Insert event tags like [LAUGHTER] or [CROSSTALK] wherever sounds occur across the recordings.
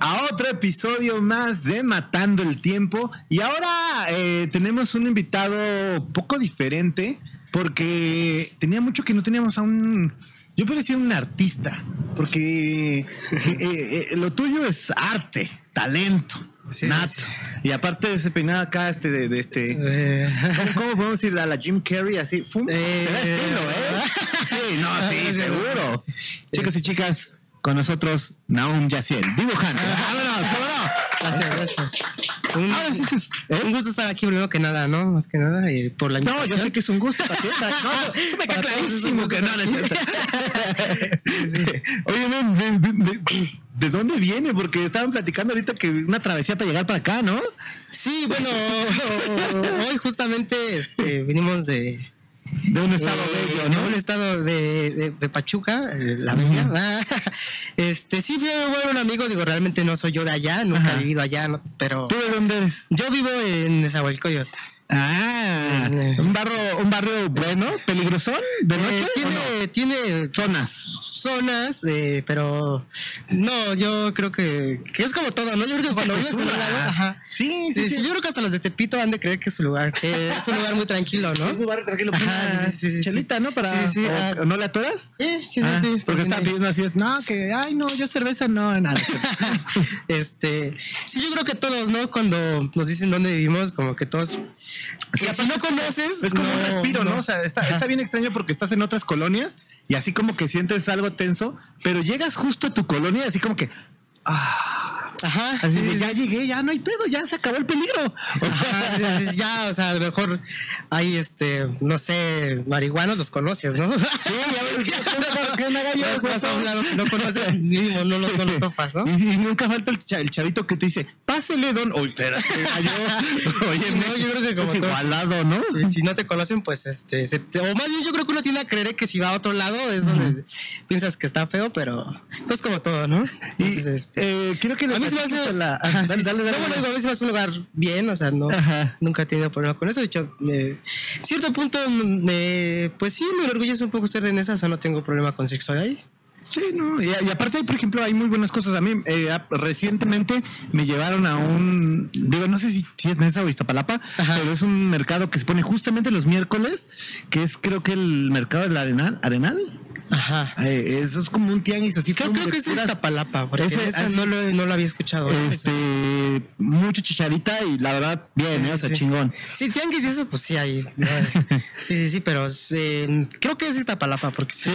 a otro episodio más de Matando el Tiempo. Y ahora eh, tenemos un invitado poco diferente porque tenía mucho que no teníamos a un... Yo parecía un artista, porque [LAUGHS] eh, eh, lo tuyo es arte, talento, nato. Y aparte de ese peinado acá, este de, de este... ¿cómo, ¿Cómo podemos ir a la Jim Carrey así? ¡Fum! Te da estilo, ¿eh? [LAUGHS] Sí, no, sí, [LAUGHS] seguro. Chicos y chicas, con nosotros Naum Yaciel, dibujante. [LAUGHS] Vámonos, ¿cómo no? Gracias, gracias. Un, Ahora sí, sí, ¿eh? un gusto estar aquí primero que nada, ¿no? Más que nada, y por la No, yo invitación. sé que es un gusto. [LAUGHS] No, [LAUGHS] eso me queda clarísimo que no. Oye, men, ¿de, de- de- de dónde viene? Porque estaban platicando ahorita que una travesía para llegar para acá, ¿no? Sí, bueno, hoy justamente este, vinimos de, De un estado eh, bello, de ¿no? un estado de, de- de Pachuca, eh, la bella. [LAUGHS] Este, sí, fui ver un amigo, digo, realmente no soy yo de allá, nunca Ajá. he vivido allá, ¿no? pero ¿Tú de dónde eres? yo vivo en Nezahualcóyotl. Ah, un barrio, un barrio bueno, peligrosón, de Eh, noche. tiene, tiene zonas. zonas, eh, pero no, yo creo que, que es como todo, ¿no? Yo creo que cuando vives en un lado, ajá. Sí, Sí, sí, sí, sí. yo creo que hasta los de Tepito han de creer que es su lugar, que es un lugar muy tranquilo, ¿no? [LAUGHS] Es un barrio tranquilo. Ajá, sí, sí, sí, Chelita. ¿no? Para, Sí, sí, o- ah. ¿No le atoras? Sí, sí, Ah, sí, sí. Porque está pidiendo así, no, que, ay, no, yo cerveza no, [LAUGHS] nada. este, sí, yo creo que todos, ¿no? Cuando nos dicen dónde vivimos, como que todos. Si no conoces, Es como un respiro, ¿no? O sea, está, está bien extraño porque estás en otras colonias y así como que sientes algo tenso, pero llegas justo a tu colonia así como que, Ajá, así de, ya llegué, ya no hay pedo, ya se acabó el peligro. Ajá, ya, o sea, a lo mejor hay, este, no sé, marihuanos los conoces, ¿no? Sí, ya ¿qué onda, gallo? No conoces, mínimo, no los, no los topas, ¿no? Y, y nunca falta el, cha- el chavito que te dice, pásele, don. [LAUGHS] Oye, espérate, gallo. Oye, no, yo creo que como es igualado, ¿no? Si no te conocen, pues este, se o más bien yo creo que uno tiene a creer que si va a otro lado es donde piensas que está feo, pero es como todo, ¿no? Y Entonces, este, eh, quiero que mí se me hace, a la- ajá, dale, sí, dale, sí. dale, No, bueno, dale. digo, a mí se me hace un lugar bien, o sea, no, Ajá. nunca he tenido problema con eso. De hecho, cierto punto, me, pues sí, me enorgullece un poco ser de Nesa, o sea, no tengo problema con sexo de ahí. Sí, no. Y, y aparte, por ejemplo, hay muy buenas cosas. A mí, eh, recientemente me llevaron a un. Digo, no sé si, si es Nesa o Iztapalapa, Ajá. pero es un mercado que se pone justamente los miércoles, que es creo que el mercado del Arenal. ¿Arenal? Ajá. Eh, eso es como un tianguis así. Creo, creo que es Iztapalapa, porque Ese- esa así- no, lo, no lo había escuchado. ¿no? Este, mucha chicharita y la verdad, bien, Sí, eh, o sea, sí. chingón. Sí, tianguis y eso, pues sí hay. [LAUGHS] Sí, sí, sí, pero eh, creo que es Iztapalapa, porque sí.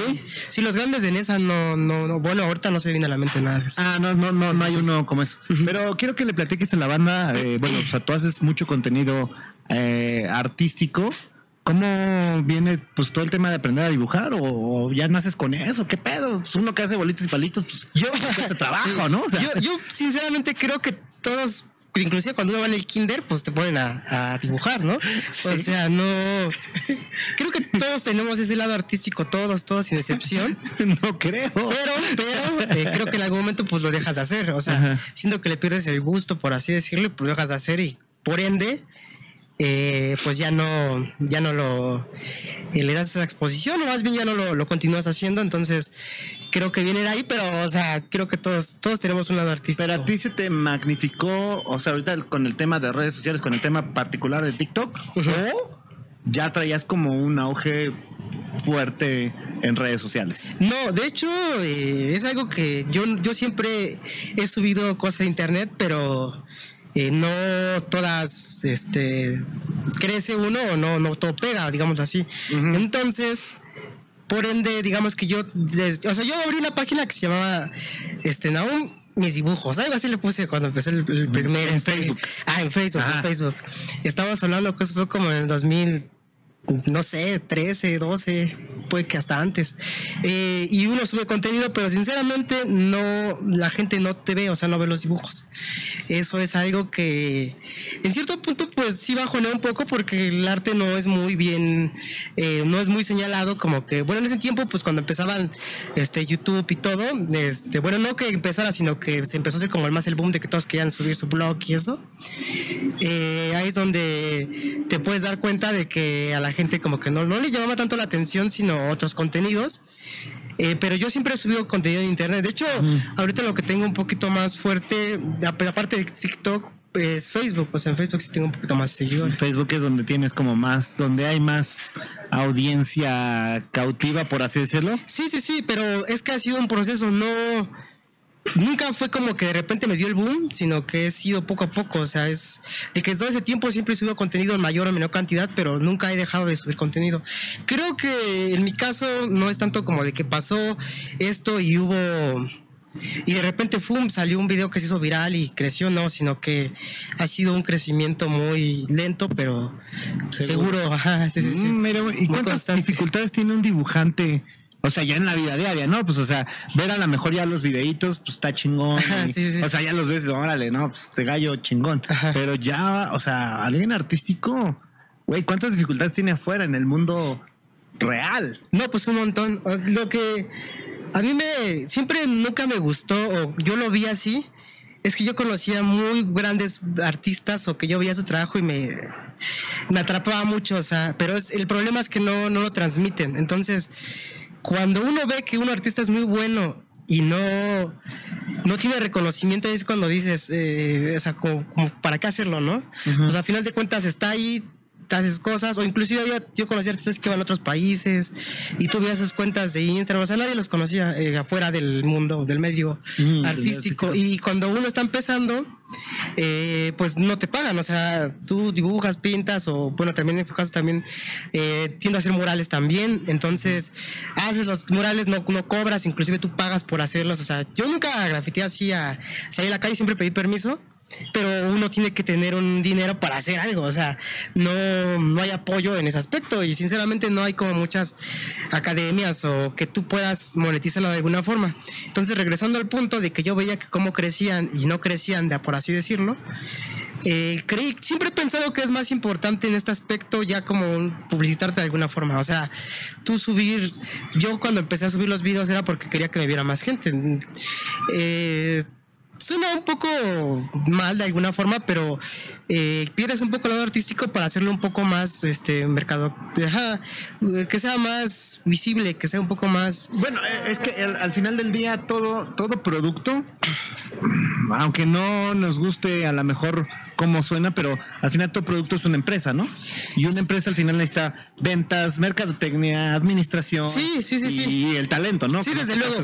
Sí, los grandes de Nesa no, no, no. Bueno, ahorita no se viene a la mente nada de eso. Ah, no, no, no, no hay uno como eso. Pero quiero que le platiques en la banda. eh, bueno, o sea, tú haces mucho contenido artístico. ¿Cómo viene pues todo el tema de aprender a dibujar? ¿O, o ya naces con eso? ¿Qué pedo? Pues uno que hace bolitas y palitos, pues yo hace [LAUGHS] trabajo. ¿no? O sea, yo, yo, sinceramente, creo que todos. Inclusive cuando uno va en el kinder, pues te ponen a, a dibujar, ¿no? O sea, no... Creo que todos tenemos ese lado artístico, todos, todos sin excepción. [LAUGHS] no creo. Pero, pero eh, creo que en algún momento pues lo dejas de hacer. O sea, Ajá. siento que le pierdes el gusto, por así decirlo, y pues lo dejas de hacer y por ende, eh, pues ya no, ya no lo eh, le das esa exposición, o más bien ya no lo, lo continúas haciendo. Entonces, creo que viene de ahí, pero, o sea, creo que todos, todos tenemos un lado artístico. Pero a ti se te magnificó, o sea, ahorita con el tema de redes sociales, con el tema particular de TikTok, o ya traías como un auge fuerte en redes sociales. No, de hecho, eh, es algo que yo, yo siempre he subido cosas de internet, pero eh, no todas este, crece uno o no, no todo pega, digamos así. Entonces, por ende, digamos que yo, des- o sea, yo abrí una página que se llamaba este, Naum. Mis dibujos, algo así le puse cuando empecé el, el primer. En este, Facebook. Ah, en Facebook, Ajá. en Facebook. Estábamos hablando que eso fue como en el 2000, no sé, 13, 12, puede que hasta antes. Eh, y uno sube contenido, pero sinceramente no, la gente no te ve, o sea, no ve los dibujos. Eso es algo que en cierto punto pues sí bajonea un poco porque el arte no es muy bien, eh, no es muy señalado como que, bueno, en ese tiempo pues cuando empezaban este YouTube y todo, este, bueno, no que empezara, sino que se empezó a hacer como el más el boom de que todos querían subir su blog y eso. Eh, ahí es donde te puedes dar cuenta de que a la gente como que no, no le llamaba tanto la atención, sino otros contenidos. Eh, pero yo siempre he subido contenido en internet. De hecho, ahorita lo que tengo un poquito más fuerte, aparte de TikTok, es Facebook. O sea, en Facebook sí tengo un poquito más seguidores. Facebook es donde tienes como más, donde hay más audiencia cautiva, por así decirlo. Sí, sí, sí, pero es que ha sido un proceso, no nunca fue como que de repente me dio el boom, sino que he sido poco a poco, o sea, es de que todo ese tiempo siempre he subido contenido en mayor o menor cantidad, pero nunca he dejado de subir contenido. Creo que en mi caso no es tanto como de que pasó esto y hubo y de repente fum, salió un video que se hizo viral y creció, no, sino que ha sido un crecimiento muy lento, pero seguro. ajá, sí, sí, mm, ¿Y cuántas dificultades tiene un dibujante? O sea, ya en la vida diaria, ¿no? Pues, o sea, ver a lo mejor ya los videitos, pues está chingón. O sea, ya los ves, órale, ¿no? Pues te gallo chingón. Pero ya, o sea, alguien artístico, güey, ¿cuántas dificultades tiene afuera en el mundo real? No, pues un montón. Lo que a mí me, siempre nunca me gustó, o yo lo vi así, es que yo conocía muy grandes artistas o que yo veía su trabajo y me, me atrapaba mucho, o sea, pero el problema es que no, no lo transmiten. Entonces, cuando uno ve que un artista es muy bueno y no, no tiene reconocimiento, es cuando dices, eh, o sea, como, para qué hacerlo, ¿no? O sea, a final de cuentas está ahí, haces cosas, o inclusive yo, yo conocí artistas que van a otros países y tú veías sus cuentas de Instagram, o sea, nadie los conocía eh, afuera del mundo, del medio mm, artístico. Y cuando uno está empezando, eh, pues no te pagan, o sea, tú dibujas, pintas, o bueno, también en su caso también eh, tiendo a hacer murales también, entonces haces los murales, no, no cobras, inclusive tú pagas por hacerlos, o sea, yo nunca grafiteé así a salir a la calle, siempre pedí permiso pero uno tiene que tener un dinero para hacer algo, o sea, no, no hay apoyo en ese aspecto y sinceramente no hay como muchas academias o que tú puedas monetizarlo de alguna forma. Entonces, regresando al punto de que yo veía que cómo crecían y no crecían, de por así decirlo, eh, creí, siempre he pensado que es más importante en este aspecto ya como publicitarte de alguna forma. O sea, tú subir, yo cuando empecé a subir los videos era porque quería que me viera más gente. Eh, suena un poco mal de alguna forma, pero eh, pierdes un poco el lado artístico para hacerlo un poco más este mercado, que sea más visible, que sea un poco más. Bueno, eh, es que al, final del día todo todo producto, [CLEARS THROAT] aunque no nos guste a lo mejor cómo suena, pero al final todo producto es una empresa, ¿no? Y una empresa al final necesita ventas, mercadotecnia, administración, sí, sí, sí, y el talento, ¿no? Sí, desde luego.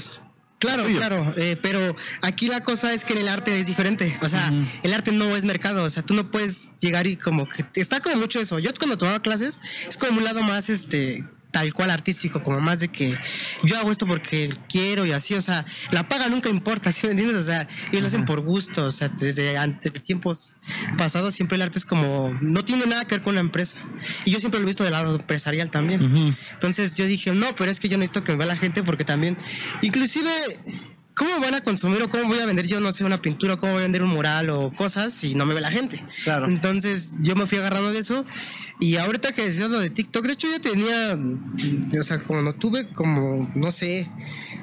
Claro, claro, eh, pero aquí la cosa es que en el arte es diferente, o sea, el arte no es mercado, o sea, tú no puedes llegar y como que está como mucho eso. Yo cuando tomaba clases es como un lado más este tal cual artístico, como más de que yo hago esto porque quiero y así, o sea, la paga nunca importa, [LAUGHS] ¿sí me entiendes? O sea, ellos lo hacen por gusto, o sea, desde antes de tiempos pasados siempre el arte es como, no tiene nada que ver con la empresa. Y yo siempre lo he visto del lado empresarial también. Entonces yo dije, no, pero es que yo necesito que me vea la gente porque también, inclusive ¿cómo van a consumir o cómo voy a vender yo, no sé, una pintura, cómo voy a vender un mural o cosas si no me ve la gente? Claro. Entonces yo me fui agarrando de eso y ahorita que decías lo de TikTok, de hecho yo tenía, o sea, como no tuve como, no sé,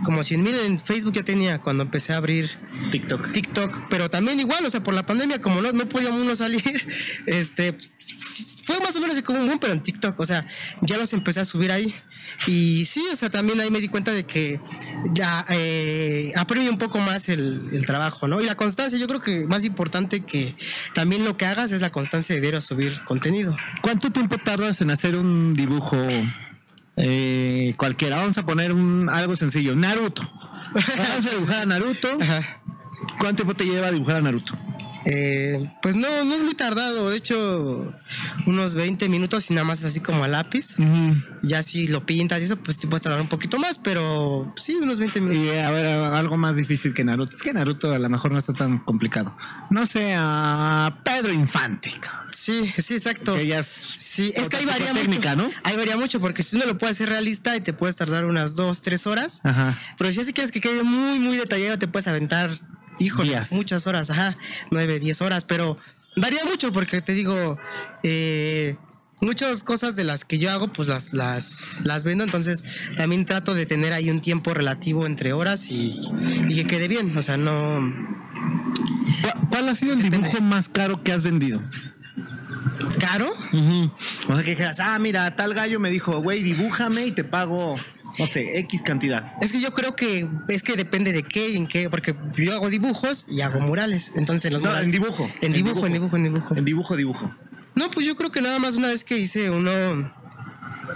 como 100 mil en Facebook ya tenía cuando empecé a abrir TikTok. TikTok, pero también igual, o sea, por la pandemia, como no, no podíamos uno salir, [LAUGHS] este, pues, fue más o menos como un boom, pero en TikTok, o sea, ya los empecé a subir ahí. Y sí, o sea, también ahí me di cuenta de que ya eh, aprendí un poco más el, el, trabajo, ¿no? Y la constancia, yo creo que más importante que también lo que hagas es la constancia de ir a subir contenido. ¿Cuánto tiempo tardas en hacer un dibujo eh, cualquiera? Vamos a poner un, algo sencillo, Naruto. [LAUGHS] Vamos a dibujar a Naruto. ¿Cuánto tiempo te lleva a dibujar a Naruto? Eh, pues no, no es muy tardado. De hecho, unos 20 minutos y nada más así como a lápiz. Ya si lo pintas y eso, pues te puedes tardar un poquito más, pero sí, unos 20 minutos. Y a ver, algo más difícil que Naruto. Es que Naruto a lo mejor no está tan complicado. No sé, a Pedro Infante. Sí, sí, exacto. sí, es que hay varía técnica, mucho. ¿no? Hay varía mucho porque si uno lo puede hacer realista y te puedes tardar unas 2, 3 horas. Ajá. Pero si así quieres que quede muy, muy detallado, te puedes aventar híjole, muchas horas, ajá, nueve, diez horas, pero varía mucho porque te digo, eh, muchas cosas de las que yo hago, pues las, las, las vendo, entonces también trato de tener ahí un tiempo relativo entre horas y, que quede bien, o sea, no... ¿Cuál ha sido el dibujo más caro que has vendido? ¿Caro? O sea, que dijeras, ah, mira, tal gallo me dijo, güey, dibújame y te pago no sé, X cantidad. Es que yo creo que es que depende de qué, en qué, porque yo hago dibujos y hago murales. Entonces los No, murales- en dibujo. En dibujo, en dibujo, en dibujo. En dibujo, dibujo. No, pues yo creo que nada más una vez que hice uno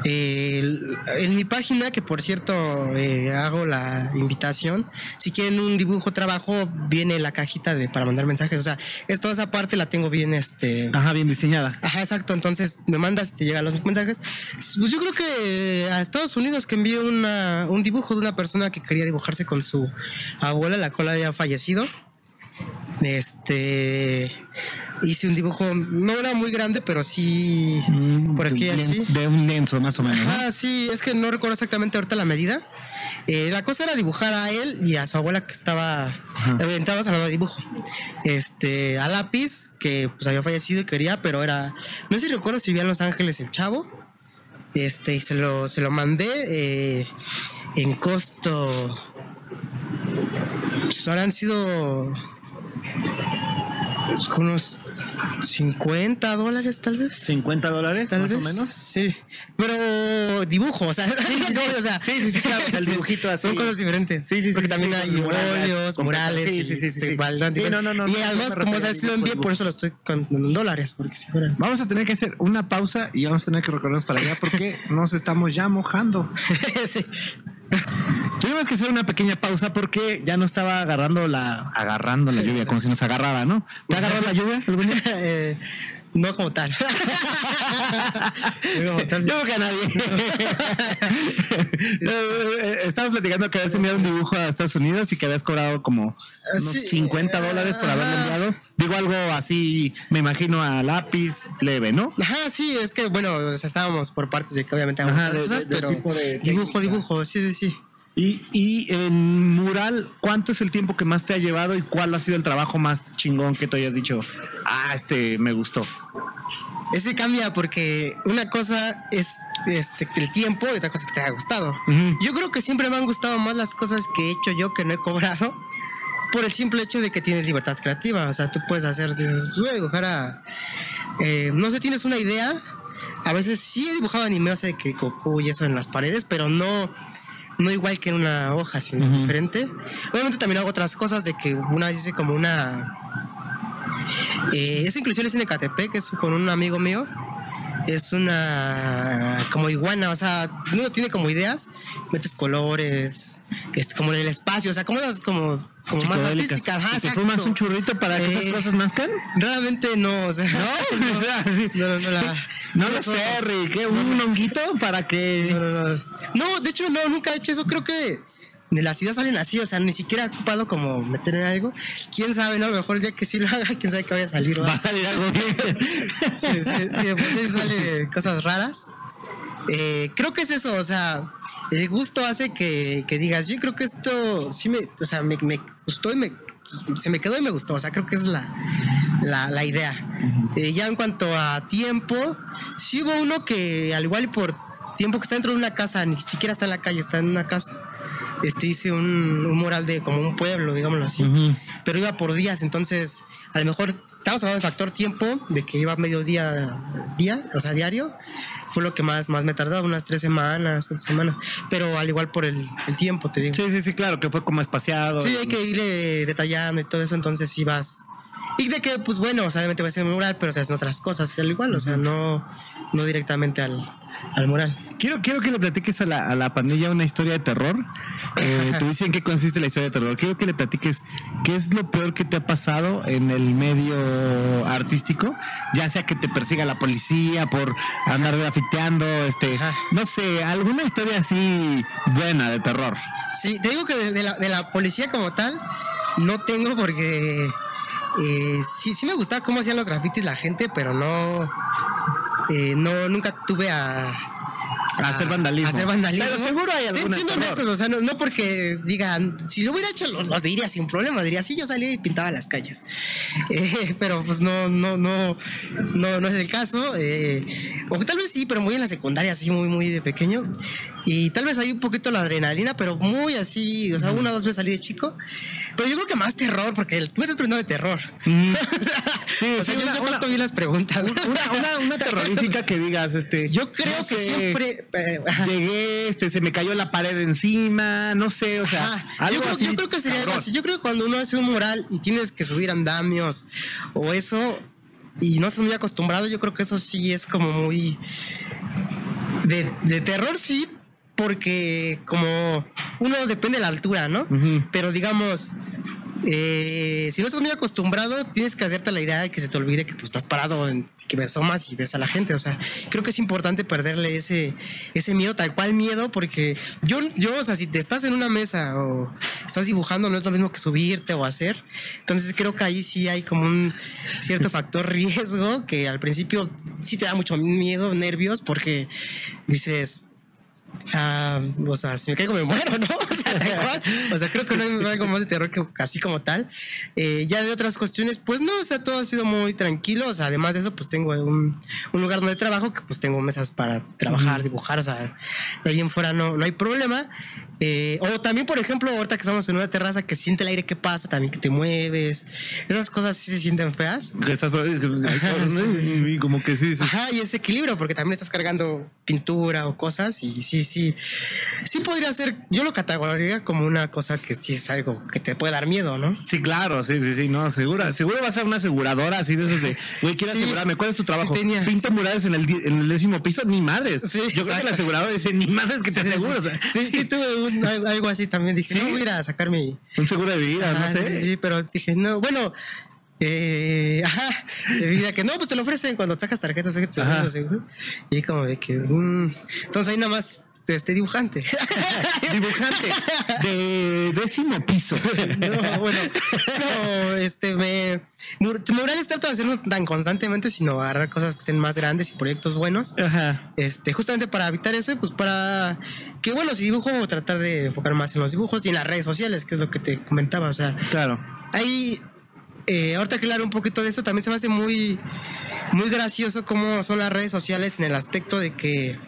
eh, en mi página, que por cierto eh, hago la invitación, si quieren un dibujo trabajo, viene la cajita de para mandar mensajes. O sea, es toda esa parte la tengo bien, este. Ajá, bien diseñada. Ajá, exacto. Entonces me mandas, te llegan los mensajes. Pues yo creo que a Estados Unidos que envié una, un dibujo de una persona que quería dibujarse con su abuela, la cual había fallecido. Este hice un dibujo, no era muy grande, pero sí Mm, por aquí de un así. De un lienzo, más o menos. ¿no? Ah, sí, es que no recuerdo exactamente ahorita la medida. Eh, la cosa era dibujar a él y a su abuela que estaba Ajá. eh, a la de dibujo. Este, a lápiz, que pues había fallecido y quería, pero era. No sé si recuerdo si vivía en Los Ángeles el chavo. Este, y se lo, se lo mandé eh, en costo. Pues habrán sido. Pues, unos 50 dólares, tal vez. 50 dólares, Tal más vez. o menos. Sí. Pero dibujo, o sea, [LAUGHS] [LAUGHS] o sea, Sí, sí, sí, claro, el dibujito así. Son cosas diferentes. Sí, sí, sí, Porque también hay con murales, óleos, con- murales. sí, y sí, sí, sí, no, no, no, Y además, como sabes, lo envié, por eso lo estoy contando en dólares. Porque si fuera. Vamos a tener que hacer una pausa y vamos a tener que recorrernos para allá porque nos estamos ya mojando. [LAUGHS] sí. Tuvimos que hacer una pequeña pausa porque ya no estaba agarrando la agarrando la lluvia como si nos agarrara, ¿no? ¿Te agarró la lluvia algún día? [LAUGHS] no como tal. No como tal. Yo creo que a nadie. [LAUGHS] Eh, Estábamos platicando que habías enviado un dibujo a Estados Unidos y que habías cobrado como unos Sí, 50 dólares por haberlo enviado. Digo algo así, me imagino a lápiz leve, ¿no? Ajá, sí, es que bueno, estábamos por partes de que obviamente hago Ajá, de- cosas, de- de pero dibujo, técnica. dibujo, sí, sí, sí. Y, y en mural, ¿cuánto es el tiempo que más te ha llevado y cuál ha sido el trabajo más chingón que tú hayas dicho? Ah, este me gustó. Ese cambia porque una cosa es este, el tiempo y otra cosa que te haya gustado. Yo creo que siempre me han gustado más las cosas que he hecho yo que no he cobrado [LAUGHS] por el simple hecho de que tienes libertad creativa. O sea, tú puedes hacer, dices, voy a dibujar a... eh, no sé, tienes una idea. A veces sí he dibujado anime, o sea, de que Goku y eso en las paredes, pero no, no igual que en una hoja, sino diferente. Obviamente también hago otras cosas de que una vez hice como una... Eh, esa inclusión es en Ecatepec, que es con un amigo mío. Es una como iguana, o sea, uno tiene como ideas, metes colores, este, como en el espacio, o sea, como esas como, como más artísticas. Ajá, ¿Y te fumas un churrito para que Eh, esas cosas nazcan? Realmente no, o sea, No, [LAUGHS] [LAUGHS] o sea, sí. no, no, no, la- No lo sé, Rick. ¿qué? ¿Un honguito para no, que...? no, no. No, de hecho, no, nunca he hecho eso. Creo que de las ideas salen así, o sea, ni siquiera he ocupado como meter en algo. Quién sabe, ¿no? A lo mejor el día que sí lo haga, quién sabe que vaya a salir. ¿va? Va a salir algo bien. [LAUGHS] Sí, sí, sí, sale cosas raras. Eh, creo que es eso, o sea, el gusto hace que, que digas, yo creo que esto sí me, o sea, me, me gustó y me, se me quedó y me gustó, o sea, creo que es la, la, la idea. Eh, ya en cuanto a tiempo, sí hubo uno que al igual por tiempo que está dentro de una casa, ni siquiera está en la calle, está en una casa. Este hice un, un mural de como un pueblo, digámoslo así Ujú. pero iba por días, entonces a lo mejor estamos hablando del factor tiempo, de que iba medio día, día, o sea, diario, fue lo que más, más me tardaba, unas tres semanas, cuatro semanas, pero al igual por el, el tiempo, te digo. Sí, sí, sí, claro, que fue como espaciado. Sí, hay que irle detallando y todo eso, entonces sí vas. Y de que, pues bueno, o sea, obviamente va a ser un mural, pero se hacen otras cosas, al igual, o sea, no, no directamente al, al mural. Quiero, quiero que le platiques a la, a la pandilla una historia de terror. Eh, tú dices en qué consiste la historia de terror. Quiero que le platiques qué es lo peor que te ha pasado en el medio artístico, ya sea que te persiga la policía por andar grafiteando, este, no sé, alguna historia así buena de terror. Sí, te digo que de, de la, de la policía como tal, no tengo porque eh, sí, sí me gustaba cómo hacían los grafitis la gente, pero no, eh, no nunca tuve a, A hacer vandalismo. a hacer vandalismo. Pero seguro hay Sí, alguna siendo honestos, o sea, no, no porque digan, si lo hubiera hecho, los, los diría sin problema, diría, sí, yo salía y pintaba las calles. [LAUGHS] Eh, pero pues no, no, no, no, no es el caso. eh, o tal vez sí, pero muy en la secundaria, así muy, muy de pequeño. Y tal vez hay un poquito la adrenalina, pero muy así, o sea, una o dos veces salí de chico. Pero yo creo que más terror, porque el, tú estás preguntando de terror. Mm. [LAUGHS] Sí, o sea, yo, una, vi las preguntas. Una, una, [LAUGHS] terrorífica que digas, este. Yo creo que siempre. Eh, llegué, este, se me cayó la pared encima, no sé, o sea. Algo yo, creo, yo creo que sería algo así. Yo creo que cuando uno hace un mural y tienes que subir andamios o eso, y no estás muy acostumbrado, yo creo que eso sí es como muy. De, de terror, sí, porque como uno depende de la altura, ¿no? Pero digamos, eh, si no estás muy acostumbrado, tienes que hacerte la idea de que se te olvide que pues, estás parado, en, que me asomas y ves a la gente. O sea, creo que es importante perderle ese, ese miedo, tal cual miedo, porque yo, yo, o sea, si te estás en una mesa o estás dibujando, no es lo mismo que subirte o hacer. Entonces creo que ahí sí hay como un cierto [LAUGHS] factor riesgo que al principio sí te da mucho miedo, nervios, porque dices, Ah, o sea, si me caigo me muero, ¿no? [LAUGHS] O sea, creo que no hay algo más de terror que así como tal. Eh, ya de otras cuestiones, pues no, o sea, todo ha sido muy tranquilo. O sea, además de eso, pues tengo un, un lugar donde trabajo, que pues tengo mesas para trabajar, dibujar, o sea, de ahí en fuera no, no hay problema. Eh, o también, por ejemplo, ahorita que estamos en una terraza que siente el aire que pasa, también que te mueves. Esas cosas sí se sienten feas. como que sí, Ajá, y ese equilibrio, porque también estás cargando pintura o cosas y sí, sí. Sí podría ser, yo lo categorizaría como una cosa que sí es algo que te puede dar miedo, ¿no? Sí, claro, sí, sí, sí, no, segura. Seguro va a ser una aseguradora así de esas de, güey, quiero asegurarme, ¿cuál es tu trabajo? Pinto murales en el, en el décimo piso, ni madres. yo creo que la aseguradora dice, ni madres que te aseguro. Sí, sí, tuve un algo así también. Dije, no voy a ir a sacar mi. Un seguro de vida, no sé. Sí, pero dije, no, bueno. Eh, [LAUGHS] ajá, de vida que no, pues te lo ofrecen cuando sacas tarjetas. Y como de que. Mm. entonces ahí nada más este dibujante. [LAUGHS] dibujante de décimo piso. [LAUGHS] no, bueno, no, este me murales trato de hacerlo tan constantemente, sino agarrar cosas que estén más grandes y proyectos buenos. Ajá. Este, justamente para evitar eso, pues para que bueno, si dibujo, tratar de enfocar más en los dibujos y en las redes sociales, que es lo que te comentaba. O sea, claro. Ahí, eh, ahorita claro un poquito de eso, también se me hace muy muy gracioso cómo son las redes sociales en el aspecto de que,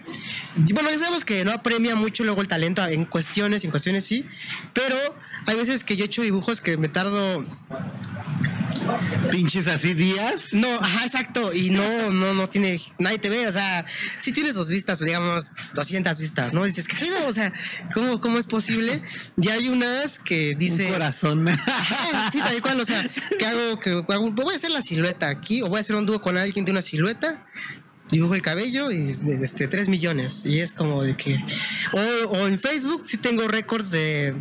bueno, ya sabemos que no apremia mucho luego el talento en cuestiones, en cuestiones sí, pero hay veces que yo he hecho dibujos que me tardo pinches así días. No, ajá, exacto. Y no, no, no tiene, nadie te ve. O sea, sí tienes dos vistas, digamos, 200 vistas, ¿no? dices, ¿qué? O sea, ¿cómo, ¿cómo es posible? Ya hay unas que dice. corazón. [LAUGHS] sí, tal cual. O sea, que hago, que hago, voy a hacer la silueta aquí, o voy a hacer un dúo con alguien de una silueta dibujo el cabello y este 3 millones. Y es como de que. O, en Facebook sí tengo récords de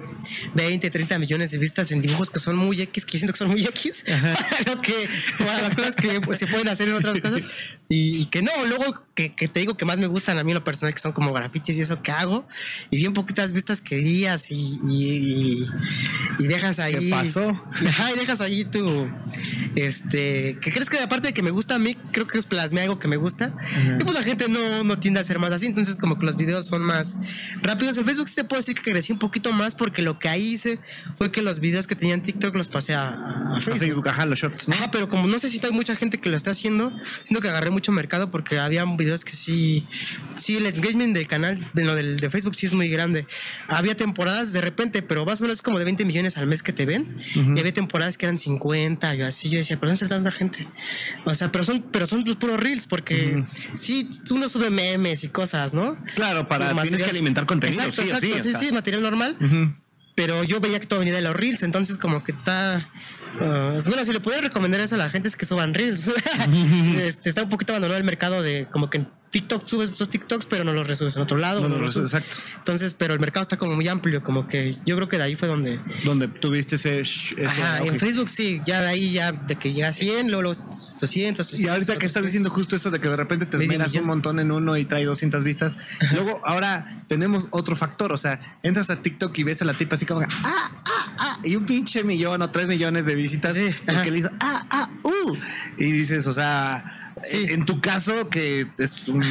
20, 30 millones de vistas en dibujos que son muy X, que siento que son muy X, para, lo [LAUGHS] que, para las cosas que pues, se pueden hacer en otras cosas. Y, que no, luego que, te digo que más me gustan a mí lo personal, que son como grafitis y eso que hago. Y bien poquitas vistas que días y, y, dejas ahí. ¿Qué pasó? [LAUGHS] Y, dejas ahí tu. Este. Que crees que aparte de que me gusta a mí, creo que es plasmé algo que me gusta y pues la gente no, no tiende a ser más así, entonces como que los videos son más rápidos. En Facebook sí te puedo decir que crecí un poquito más porque lo que ahí hice fue que los videos que tenía en TikTok los pasé a, Facebook. Ajá, los shorts, ¿no? pero como no sé si hay mucha gente que lo está haciendo, siento que agarré mucho mercado porque había videos que sí, sí, el engagement del canal, de, lo del, de Facebook sí es muy grande. Había temporadas de repente, pero más o menos como de 20 millones al mes que te ven, y había temporadas que eran 50 y así. Yo decía, pero no es tanta gente. O sea, pero son, pero son los puros reels porque sí, uno sube memes y cosas, ¿no? Claro, para tienes que alimentar contenido. Exacto, sí, exacto, sí, sí, material normal. Pero yo veía que todo venía de los reels, entonces como que está Ah, bueno, si le puedo recomendar eso a la gente es que suban reels. [LAUGHS] este, está un poquito abandonado el mercado de como que en TikTok subes tus TikToks, pero no los resubes en otro lado. No, los exacto. Entonces, pero el mercado está como muy amplio, como que yo creo que de ahí fue donde. Donde tuviste ese. Ajá, en Facebook sí, ya de ahí ya de que llega a 100, luego los 200. y ahorita que estás diciendo justo eso de que de repente te esmeras un montón en uno y trae 200 vistas. Luego, ahora tenemos otro factor, o sea, entras a TikTok y ves a la tipa así como, ah, ah, y un pinche millón o tres millones de visitas sí, porque le hizo ah, ah, uh. Y dices, o sea, en tu caso que es un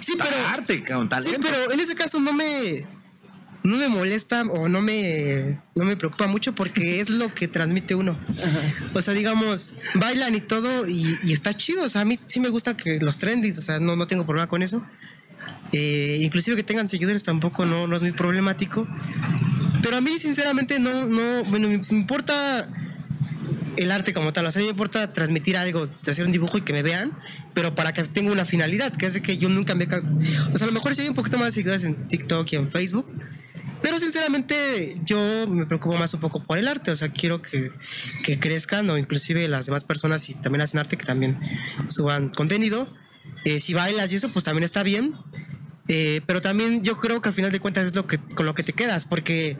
sí, pero, arte, un talento. Sí, pero en ese caso no me no me molesta o no me no me preocupa mucho porque [LAUGHS] es lo que transmite uno. O sea, digamos, bailan y todo y, está chido. O sea, a mí sí me gusta que los trendings, o sea, no, no tengo problema con eso. Eh, inclusive que tengan seguidores tampoco no, no es muy problemático. Pero a mí, sinceramente, no, no, bueno, me importa el arte como tal. O sea, me importa transmitir algo, hacer un dibujo y que me vean, pero para que tenga una finalidad, que es que yo nunca me... O sea, a lo mejor si hay un poquito más de seguidores en TikTok y en Facebook, pero sinceramente yo me preocupo más un poco por el arte, o sea, quiero que, que crezcan o inclusive las demás personas si también hacen arte que también suban contenido. Eh, si bailas y eso, pues también está bien. Eh, pero también yo creo que al final de cuentas es lo que, con lo que te quedas, porque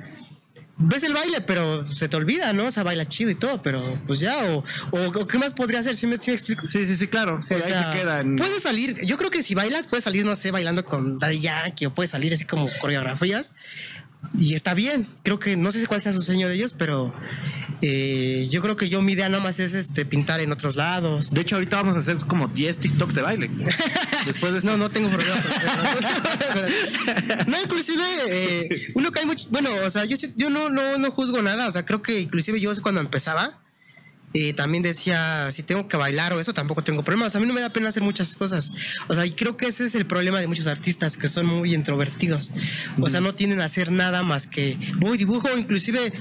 ves el baile, pero se te olvida, ¿no? O sea, baila chido y todo, pero pues ya, o, o, ¿qué más podría hacer? ¿Sí me, me explico? Sí, sí, sí, claro. Sí, o ahí sea, se quedan. Puedes salir, yo creo que si bailas, puedes salir, no sé, bailando con Daddy Yankee, o puedes salir así como coreografías. Y está bien, creo que no sé cuál sea su sueño de ellos, pero eh, yo creo que yo mi idea nada más es este pintar en otros lados. De hecho, ahorita vamos a hacer como 10 TikToks de baile. [LAUGHS] Después de. No, no tengo problema. [LAUGHS] no, inclusive, eh, uno que hay mucho, bueno, o sea, yo, yo no, no, no juzgo nada, o sea, creo que inclusive yo cuando empezaba, eh, también decía, si tengo que bailar o eso, tampoco tengo problemas. A mí no me da pena hacer muchas cosas. O sea, y creo que ese es el problema de muchos artistas que son muy introvertidos. O sea, no tienen a hacer nada más que voy, dibujo, inclusive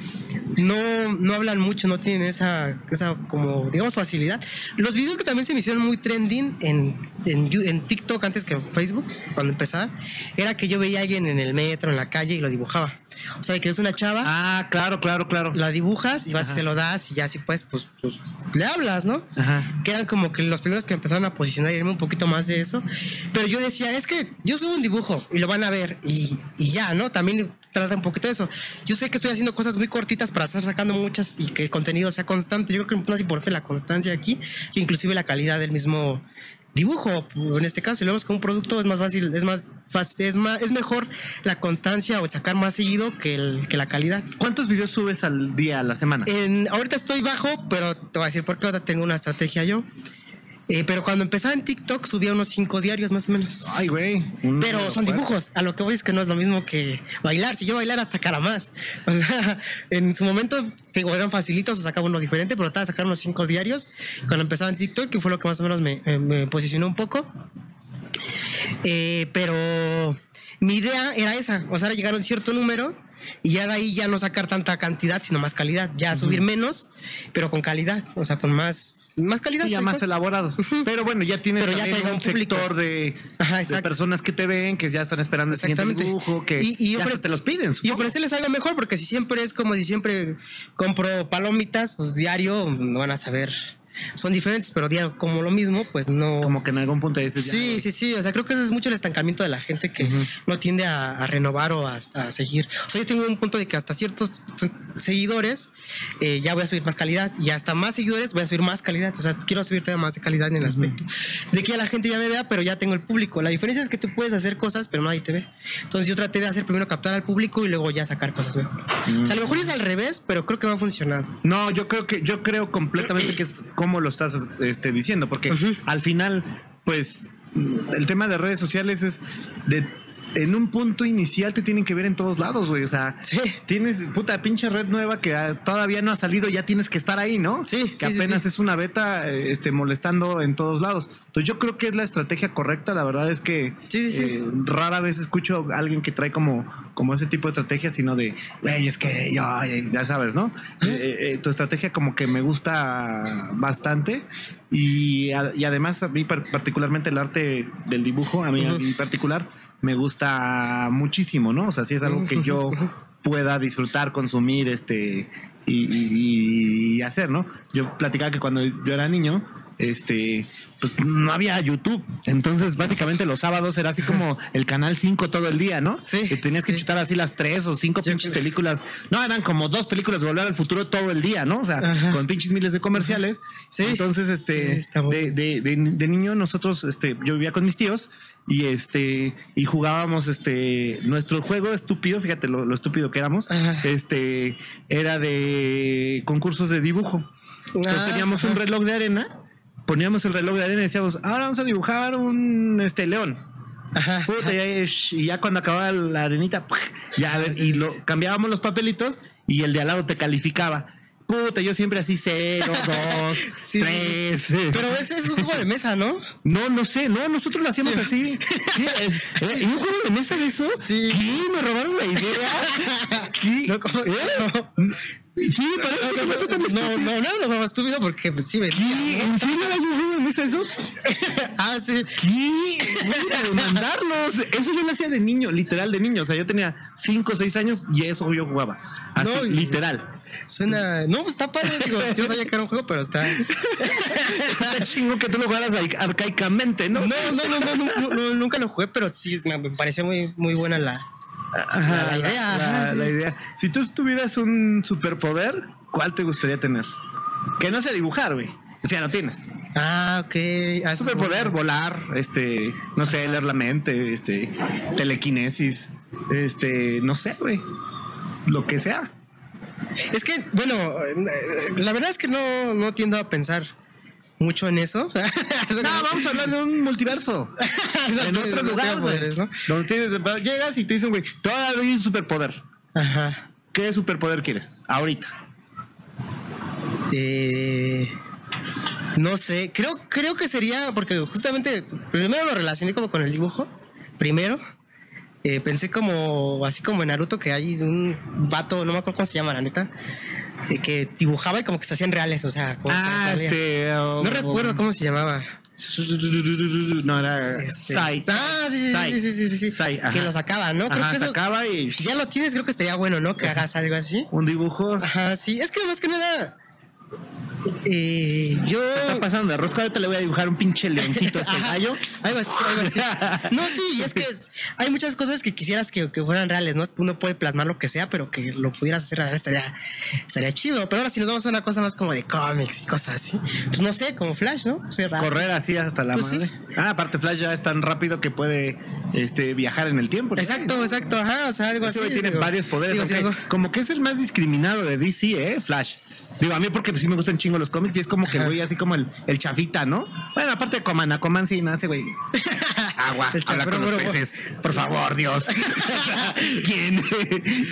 no, no hablan mucho, no tienen esa, esa como, digamos, facilidad. Los videos que también se me hicieron muy trending en, en, TikTok antes que en Facebook, cuando empezaba, era que yo veía a alguien en el metro, en la calle y lo dibujaba. O sea, que es una chava Ah, claro, claro, claro. la dibujas y vas y se lo das y ya así pues, pues, pues le hablas, ¿no? Ajá. Que eran como que los primeros que empezaron a posicionar y irme un poquito más de eso. Pero yo decía, es que yo subo un dibujo y lo van a ver y, y ya, ¿no? También trata un poquito de eso. Yo sé que estoy haciendo cosas muy cortitas para estar sacando muchas y que el contenido sea constante. Yo creo que es más importante la constancia aquí que inclusive la calidad del mismo dibujo en este caso si lo vemos como un producto es más fácil es más fácil es más es mejor la constancia o sacar más seguido que, el, que la calidad ¿Cuántos videos subes al día, a la semana? en- ahorita estoy bajo, pero te voy a decir por qué ahora tengo una estrategia yo. Eh, pero cuando empezaba en TikTok subía unos cinco diarios más o menos. Ay, güey. Pero son dibujos. A lo que voy es que no es lo mismo que bailar. Si yo bailara, sacara más. [LAUGHS] O sea, en su momento, te digo, eran facilitos o sacaba uno diferente, pero de sacar unos cinco diarios. Cuando empezaba en TikTok, que fue lo que más o menos me, eh, me posicionó un poco. Eh, pero mi idea era esa, o sea, era llegar a un cierto número y ya de ahí ya no sacar tanta cantidad, sino más calidad, ya subir menos, pero con calidad, o sea, con más, más calidad. Sí, ya más cual. elaborados. Pero bueno, ya tienes Pero ya un un sector de, Ajá, de exacto. personas que te ven, que ya están esperando el siguiente dibujo, que Y- y ya te los piden. Y supongo. ofrecerles algo mejor, porque si siempre es como si siempre compro palomitas, pues diario no van a saber. Son diferentes, pero diario como lo mismo, pues no. Como que en algún punto dices, ya, Sí, güey. sí, sí. O sea, creo que eso es mucho el estancamiento de la gente que Ujú. no tiende a, a renovar o a, a seguir. O sea, yo tengo un punto de que hasta ciertos seguidores eh, ya voy a subir más calidad y hasta más seguidores voy a subir más calidad. O sea, quiero subir todavía más de calidad en el aspecto de que ya la gente ya me vea, pero ya tengo el público. La diferencia es que tú puedes hacer cosas, pero nadie te ve. Entonces yo traté de hacer primero captar al público y luego ya sacar cosas mejor. O sea, a lo mejor es al revés, pero creo que va a funcionar. No, yo creo que yo creo completamente que es como lo estás este, diciendo, porque al final, pues, el tema de redes sociales es de en un punto inicial te tienen que ver en todos lados, güey. O sea, Sí. tienes puta pinche red nueva que ah, todavía no ha salido, ya tienes que estar ahí, ¿no? Sí, que sí, apenas sí. es una beta, eh, este, molestando en todos lados. Entonces yo creo que es la estrategia correcta. La verdad es que Sí, sí, sí. eh, rara vez escucho a alguien que trae como, como ese tipo de estrategia, sino de, güey, es que yo, ya sabes, ¿no? Eh, eh, tu estrategia como que me gusta bastante y, a- y además a mí par- particularmente el arte del dibujo, a mí Ujú. en particular, me gusta muchísimo, ¿no? O sea, sí es algo que yo pueda disfrutar, consumir, este, y, y- y hacer, ¿no? Yo platicaba que cuando yo era niño, este, pues no había YouTube. Entonces, básicamente los sábados era así como [LAUGHS] el canal 5 todo el día, ¿no? Sí, Que tenías que sí. chutar así las tres o cinco Yo pinches creo- películas. No, eran como dos películas de Volver al Futuro todo el día, ¿no? O sea, Ajá. con pinches miles de comerciales. Sí. Entonces, este, sí, de, de, de, de niño nosotros, este, yo vivía con mis tíos y este, y jugábamos, este, nuestro juego estúpido, fíjate lo, lo estúpido que éramos, Ajá. este, era de concursos de dibujo. Entonces Ah, teníamos un reloj de arena, poníamos el reloj de arena y decíamos, ahora vamos a dibujar un, este, león. Ajá. Puta, ya, y ya cuando acababa la arenita, ya a ver, y lo cambiábamos los papelitos y el de al lado te calificaba. Puta, yo siempre así cero, [LAUGHS] dos, Sí, tres. Pero ese es un juego de mesa, ¿no? No, no sé, no, nosotros lo hacíamos Sí. así. Sí, es- ¿eh? ¿Y un juego de mesa de eso? Sí. ¿Qué? ¿Me robaron la idea? [LAUGHS] ¿Qué? ¿Eh? no. Sí, que no, tan No, no, no, no, no, más estúpido porque pues, sí ¿Qué? vendía. ¿En serio juego en eso? [LAUGHS] ah, sí. ¿Qué? Demandarlos. Eso yo lo hacía de niño, literal de niño. O sea, yo tenía 5 o 6 años y eso yo jugaba. Así, No, literal. Suena. No, pues está padre. Digo, yo sabía que era un juego, pero está. Está chingo que tú lo jugaras ar- arcaicamente, ¿no? No, no, no, no, nunca lo jugué, pero sí me parecía muy, muy buena la. Ajá, la idea, La, ajá, sí. la idea. Si tú tuvieras un superpoder, ¿cuál te gustaría tener? Que no sea dibujar, güey. O sea, lo tienes. Ah, ok. Ah, Superpoder, volar, este, no sé, leer la mente, este, telequinesis, este, no sé, güey. Lo que sea. Es que, bueno, eh, la verdad es que no, no tiendo a pensar mucho en eso. [LAUGHS] No, vamos a hablar de un multiverso. [LAUGHS] en otro lugar, poderes, ¿no? Donde tienes, llegas y te dicen, güey, todavía hay un superpoder. Ajá. ¿Qué superpoder quieres? Ahorita. Eh, no sé, creo, creo que sería, porque justamente primero lo relacioné como con el dibujo, primero. Eh, pensé como, así como en Naruto, que hay un vato, no me acuerdo cómo se llama, la neta, que dibujaba y como que se hacían reales, o sea, como Ah, este. No recuerdo cómo se llamaba. No, era. Este, Sai. Ah, sí, sí, Sai. sí, sí, sí, sí, sí. Sai. Que lo sacaba, ¿no? Creo Ajá, que eso, sacaba y. si ya lo tienes, creo que estaría bueno, ¿no? Que hagas algo así. Un dibujo. Ajá, sí, es que más que nada. Eh, yo. Se está pasando de rosca. Ahorita le voy a dibujar un pinche leoncito a este gallo. Algo así, algo así. [LAUGHS] No, sí, es que es- hay muchas cosas que quisieras que, que fueran reales, ¿no? Uno puede plasmar lo que sea, pero que lo pudieras hacer real estaría, estaría chido. Pero ahora si nos vamos a una cosa más como de cómics y cosas así, pues no sé, como Flash, ¿no? O sea, rápido. Correr así hasta la Pues sí. Ah, aparte Flash ya es tan rápido que puede este, viajar en el tiempo. ¿no? Exacto, exacto, ajá, o sea, algo Ese así. tiene digo. varios poderes. Digo, Como que es el más discriminado de DC, ¿eh? Flash. Digo, a mí porque sí me gustan chingo los cómics y es como que el Ajá. güey así como el, el chafita, ¿no? Bueno, aparte de Coman, Aquaman sí nace, güey. [LAUGHS] Agua, El habla chaf- con los pero- peces. Por favor, Dios. [LAUGHS] ¿Quién,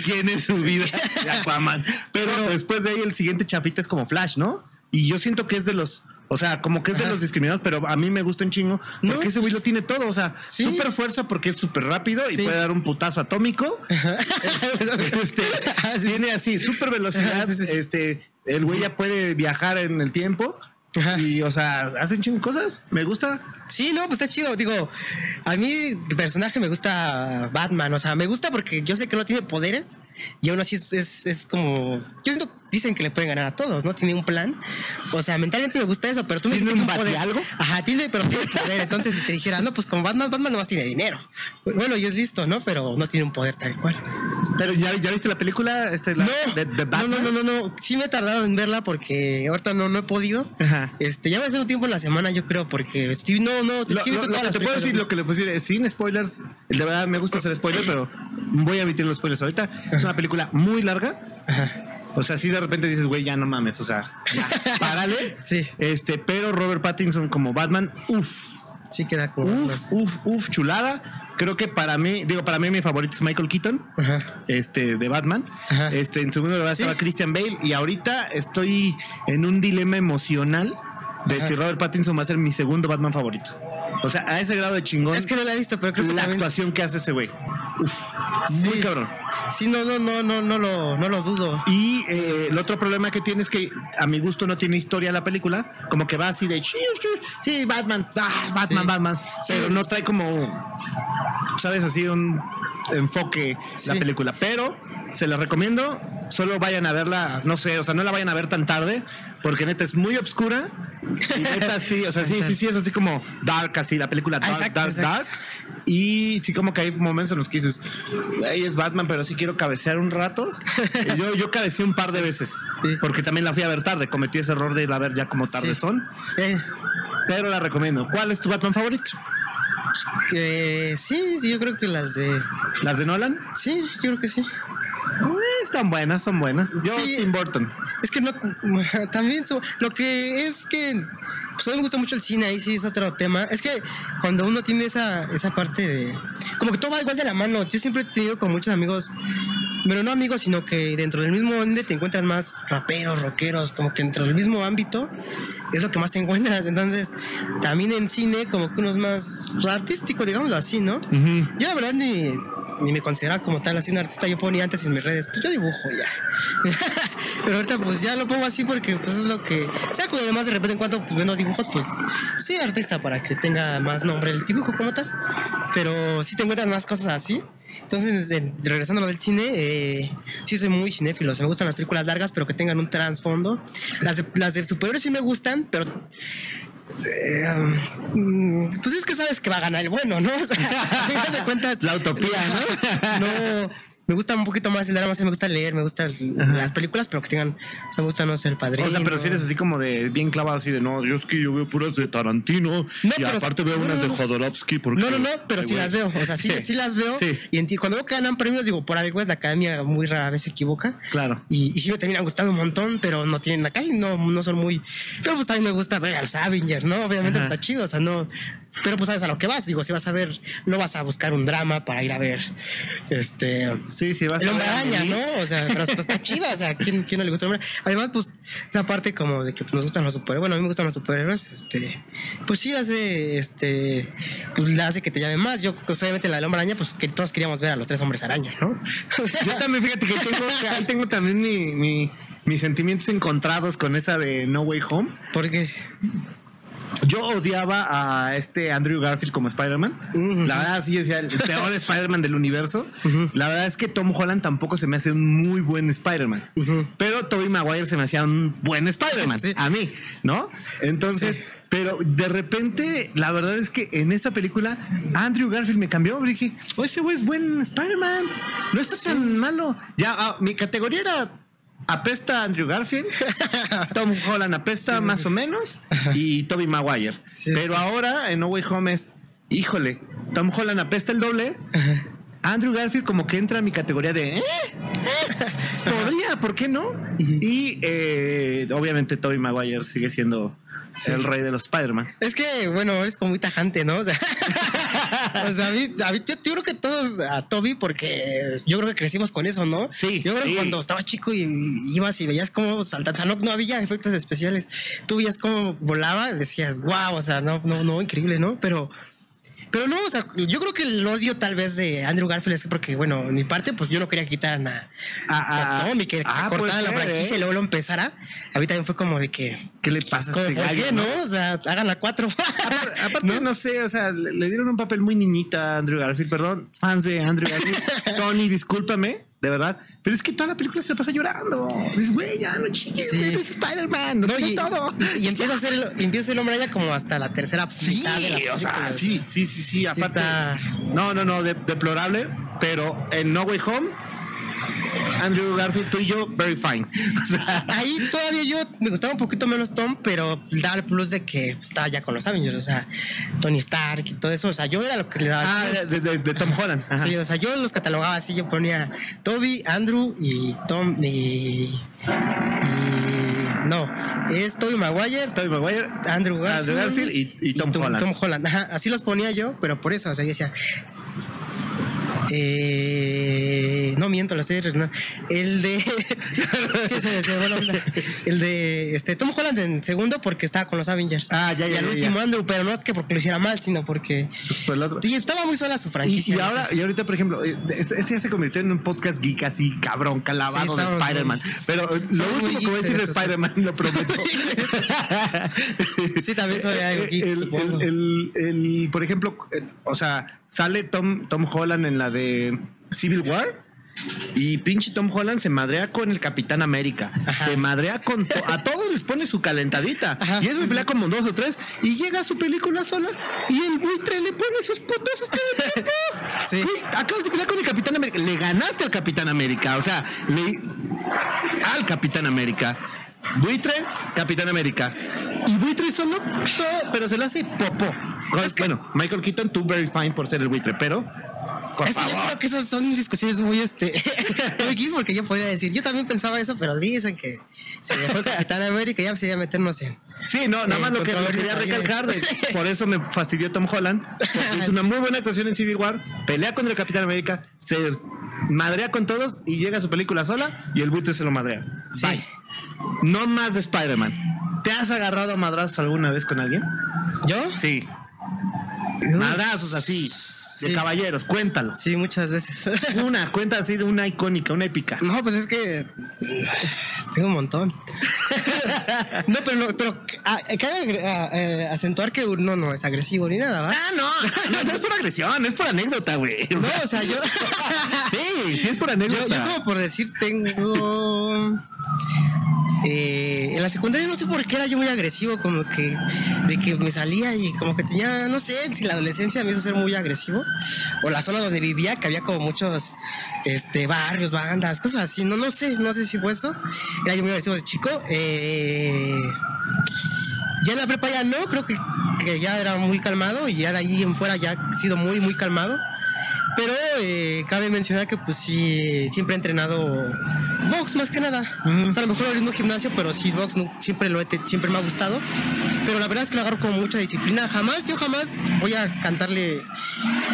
¿Quién es su vida Aquaman? Pero después de ahí el siguiente chafita es como Flash, ¿no? Y yo siento que es de los... O sea, como que es de Ajá. los discriminados, pero a mí me gusta un chingo porque No, ese güey lo pues, tiene todo. O sea, sí. súper fuerza porque es súper rápido y Sí. puede dar un putazo atómico. [LAUGHS] Este, Ah, sí. tiene así súper velocidad. Ajá, sí. Este, el güey ya puede viajar en el tiempo. Ajá. Y, o sea, hacen chingo cosas. Me gusta. Sí, no, pues está chido. Digo, a mí de personaje me gusta Batman. O sea, me gusta porque yo sé que no tiene poderes y aún así es, es, es como. Yo siento, dicen que le pueden ganar a todos, ¿no? Tiene un plan. O sea, mentalmente me gusta eso, pero tú me ¿Tiene dijiste un poder. batialgo? Ajá, tiene, pero tiene poder. Entonces, si te dijera, no, pues como Batman, Batman nomás tiene dinero. Bueno, y es listo, ¿no? Pero no tiene un poder tal cual. Pero ya, ya viste la película este, la, no, de, de no, Batman. no, no, no, no. Sí me he tardado en verla porque ahorita no, no he podido. Ajá. Este, ya va a ser un tiempo en la semana, yo creo, porque estoy, no, no, Lo, sí he visto lo- lo todas que las te puedo decir, lo que le es sin spoilers. De verdad me gusta hacer spoiler, pero voy a emitir los spoilers ahorita. Es una película muy larga. Ajá. O sea, si de repente dices, güey, ya no mames, o sea, ya, [LAUGHS] párale. Sí. Este, pero Robert Pattinson como Batman, uff, Sí queda como. Uf, uf, uf, chulada. Creo que para mí, digo, para mí mi favorito es Michael Keaton, Ajá. este, de Batman. Ajá. Este, en segundo lugar Sí. estaba Christian Bale. Y ahorita estoy en un dilema emocional de Ajá. si Robert Pattinson va a ser mi segundo Batman favorito. O sea, a ese grado de chingón. Es que no la he visto, pero creo que la también. actuación que hace ese güey. Uf, muy Sí. cabrón. Sí, no, no, no, no, no lo, no lo dudo. Y eh, el otro problema que tiene es que a mi gusto no tiene historia la película, como que va así de "Shiu, shiu, sí, Batman, ah, Batman, Sí. Batman, Sí. pero no trae como, sabes, así un enfoque la Sí. película. Pero se la recomiendo, solo vayan a verla, no sé, o sea, no la vayan a ver tan tarde, porque neta es muy obscura. Y neta [LAUGHS] sí, o sea, sí, sí, sí, es así como dark, así, la película dark, Exacto, dark, exacto. dark. Y sí, como que hay momentos en los que dices, "Güey, es Batman, pero sí quiero cabecear un rato. Y yo, yo cabeceé un par de veces, Sí. porque también la fui a ver tarde. Cometí ese error de ir a ver ya como tarde Sí. son, Eh, pero la recomiendo. ¿Cuál es tu Batman favorito? eh, sí, sí, yo creo que las de. ¿Las de Nolan? Sí, yo creo que sí. Eh, están buenas, son buenas. Yo, Sí. Tim Burton. Es que no. [LAUGHS] También. so- lo que es que. Pues a mí me gusta mucho el cine, ahí sí es otro tema. Es que cuando uno tiene esa, esa parte de. Como que todo va igual de la mano. Yo siempre he tenido con muchos amigos. Pero no amigos, sino que dentro del mismo ende te encuentras más raperos, rockeros, como que dentro del mismo ámbito es lo que más te encuentras. Entonces, también en cine, como que uno es más artístico, digámoslo así, ¿no? Ujú. Yo la verdad ni ni me consideraba como tal así un artista. Yo ponía antes en mis redes, pues yo dibujo ya. [LAUGHS] Pero ahorita pues ya lo pongo así porque pues es lo que... O sea, que además de repente en cuanto pues, vendo dibujos, pues soy artista para que tenga más nombre el dibujo como tal. Pero sí te encuentras más cosas así. Entonces, regresando a lo del cine, eh, sí soy muy cinéfilo. O sea, me gustan las películas largas, pero que tengan un trasfondo. Las las de superhéroes sí me gustan, pero eh, mm, pues es que sabes que va a ganar el bueno, ¿no? [LAUGHS] O sea, de cuentas, La utopía, ¿no? no, me gusta un poquito más el drama, o sea, me gusta leer, me gustan las películas, pero que tengan, o sea, me gusta, no sé, el padrino. O sea, pero si eres así como de bien clavado, así de no, yo es que yo veo puras de Tarantino No, y pero- aparte veo no, unas de. Jodorowsky. Porque, No, no, no, pero Ay, sí las veo. O sea, [LAUGHS] sí, sí las veo. Sí. Y en ti- cuando veo que ganan premios, digo, por algo es la academia muy rara vez se equivoca. Claro. Y, y sí me terminan gustando un montón, pero no tienen acá y no, no son muy. Pero pues también me gusta ver a los Avengers, ¿no? Obviamente pues, está chido, o sea, no. Pero pues sabes a lo que vas, digo, si vas a ver, no vas a buscar un drama para ir a ver este. Sí, sí, El a hombre ver a araña. ¿no? O sea, pero pues está chido, o sea, ¿quién, quién no le gusta el hombre? Además, pues, esa parte como de que pues, nos gustan los superhéroes, bueno, a mí me gustan los superhéroes, este, pues sí hace, este, pues le hace que te llame más. Yo, pues, obviamente, la del hombre araña, pues que todos queríamos ver a los tres hombres araña, ¿no? [LAUGHS] Yo también, fíjate que tengo, ahí tengo también mi, mi- mis sentimientos encontrados con esa de No Way Home. porque Yo odiaba a este Andrew Garfield como Spider-Man. La verdad, sí, yo decía, el peor [LAUGHS] Spider-Man del universo. La verdad es que Tom Holland tampoco se me hace un muy buen Spider-Man. Pero Tobey Maguire se me hacía un buen Spider-Man. Sí. A mí, ¿no? Entonces, Sí. pero de repente, la verdad es que en esta película, Andrew Garfield me cambió. Dije, oh, ese güey es buen Spider-Man. No está tan malo. Ya, ah, mi categoría era apesta Andrew Garfield, [LAUGHS] Tom Holland apesta más o menos y Tobey Maguire. Sí, pero ahora en No Way Home es, híjole, Tom Holland apesta el doble. Andrew Garfield como que entra a mi categoría de, ¿eh? [LAUGHS] Podría, ¿por qué no? Y eh, obviamente Tobey Maguire sigue siendo Sí. el rey de los Spider-Man. Es que, bueno, eres como muy tajante, ¿no? O sea, [LAUGHS] o sea, a mí, a mí- yo, yo creo que todos a Toby, porque yo creo que crecimos con eso, ¿no? Sí, Yo creo sí. que cuando estaba chico y ibas y veías cómo saltar, o sea, no, no había efectos especiales. Tú veías cómo volaba, decías, wow, o sea, no, no, no, increíble, ¿no? Pero. Pero no, o sea, yo creo que el odio tal vez de Andrew Garfield es que porque, bueno, en mi parte, pues yo no quería quitar a, a, Ah, a Tommy, que, ah, cortara la franquicia ¿eh? y luego lo empezara. A mí también fue como de que, ¿Qué le pasa a este ¿por gallo? qué no? O sea, hagan la cuatro. [LAUGHS] Aparte, aparte, ¿No? sé, o sea, le, le dieron un papel muy niñita a Andrew Garfield, perdón, fans de Andrew Garfield. [LAUGHS] Sony, discúlpame, de verdad. Pero es que toda la película se la pasa llorando. Dices, güey, ya no chingues, Sí. es Spider-Man, no, No, y, todo. y- y empieza a ser el, empieza el hombre araña como hasta la tercera Sí, mitad de la o sea, película. sí, sí, sí, sí, aparte. está- No, no, no, de- deplorable, pero en No Way Home, Andrew Garfield, tú y yo, very fine. [LAUGHS] O sea, Ahí todavía yo me gustaba un poquito menos Tom, pero daba el plus de que estaba ya con los Avengers, o sea, Tony Stark y todo eso. O sea, yo era lo que le daba. ah, de, de- de Tom Holland. Ajá. Sí, o sea, yo los catalogaba así, yo ponía Toby, Andrew y Tom y, y no, es Toby Maguire, Tobey Maguire, Andrew Garfield, Andrew Garfield y- y Tom Holland. Tom Holland. Ajá, así los ponía yo, pero por eso, o sea, yo decía. Eh, no miento, lo estoy no, El de. [LAUGHS] El de este, Tom Holland en segundo porque estaba con los Avengers. Ah, ya, y ya, al ya, último ya. Andrew, pero no es que porque lo hiciera mal, sino porque. Pues fue el otro. Sí, estaba muy sola su Y, franquicia. y ahora, y ahorita, por ejemplo, eh, este este ya se convirtió en un podcast geek así, cabrón, calabado Sí, de Spider-Man. Pero eh, lo último que voy a decir de Spider-Man, lo prometo. [LAUGHS] Sí, también soy [LAUGHS] algo geek, el, el- por ejemplo, o sea, sale Tom, Tom Holland en la de Civil War. Y pinche Tom Holland se madrea con el Capitán América. Ajá. Se madrea con to- a todos les pone su calentadita. Ajá, y sí, pelea como dos o tres. Y llega a su película sola. Y el buitre le pone sus putazos todo el tiempo. [LAUGHS] Sí. Acabas de pelear con el Capitán América. Le ganaste al Capitán América. O sea, le. Al Capitán América. Buitre, Capitán América. Y Buitre solo, todo, pero se le hace popó. Bueno, Michael Keaton, tú very fine por ser el buitre, pero. Por Es que yo creo que esas son discusiones muy este [LAUGHS] muy porque yo podría decir, yo también pensaba eso, pero dicen que si dejó el Capitán América ya sería meternos en Sí, no, nada Eh, más lo que lo quería recalcar. [LAUGHS] por eso me fastidió Tom Holland. porque hizo una muy buena actuación en Civil War. Pelea contra el Capitán América. Se madrea con todos y llega a su película sola y el buitre se lo madrea. Sí. Bye. No más de Spider-Man. ¿Te has agarrado a madrazos alguna vez con alguien? ¿Yo? Sí. Madrazos así, de caballeros, cuéntalo. Sí, muchas veces. [LAUGHS] Una, cuenta así de una icónica, una épica. No, pues es que tengo un montón. [LAUGHS] no, pero no, pero ah, cabe agre- ah, eh, acentuar que uno no es agresivo ni nada, ¿va? Ah, no, no, no es por agresión, es por anécdota, güey. No, o sea, [LAUGHS] yo, sí, sí es por yo, anécdota. yo como por decir tengo eh, en la secundaria no sé por qué era yo muy agresivo, como que de que me salía y como que tenía, no sé, si la adolescencia me hizo ser muy agresivo o la zona donde vivía que había como muchos este barrios, bandas, cosas así, no no sé, no sé si fue eso. Era yo muy agresivo de chico. eh, ya en la prepa ya no, creo que, que ya era muy calmado y ya de ahí en fuera ya he sido muy muy calmado. Pero eh, cabe mencionar que pues sí, siempre he entrenado box más que nada. O sea, a lo mejor el mismo gimnasio, pero sí box no- siempre lo he siempre me ha gustado. Pero la verdad es que lo agarro con mucha disciplina. Jamás, yo jamás voy a cantarle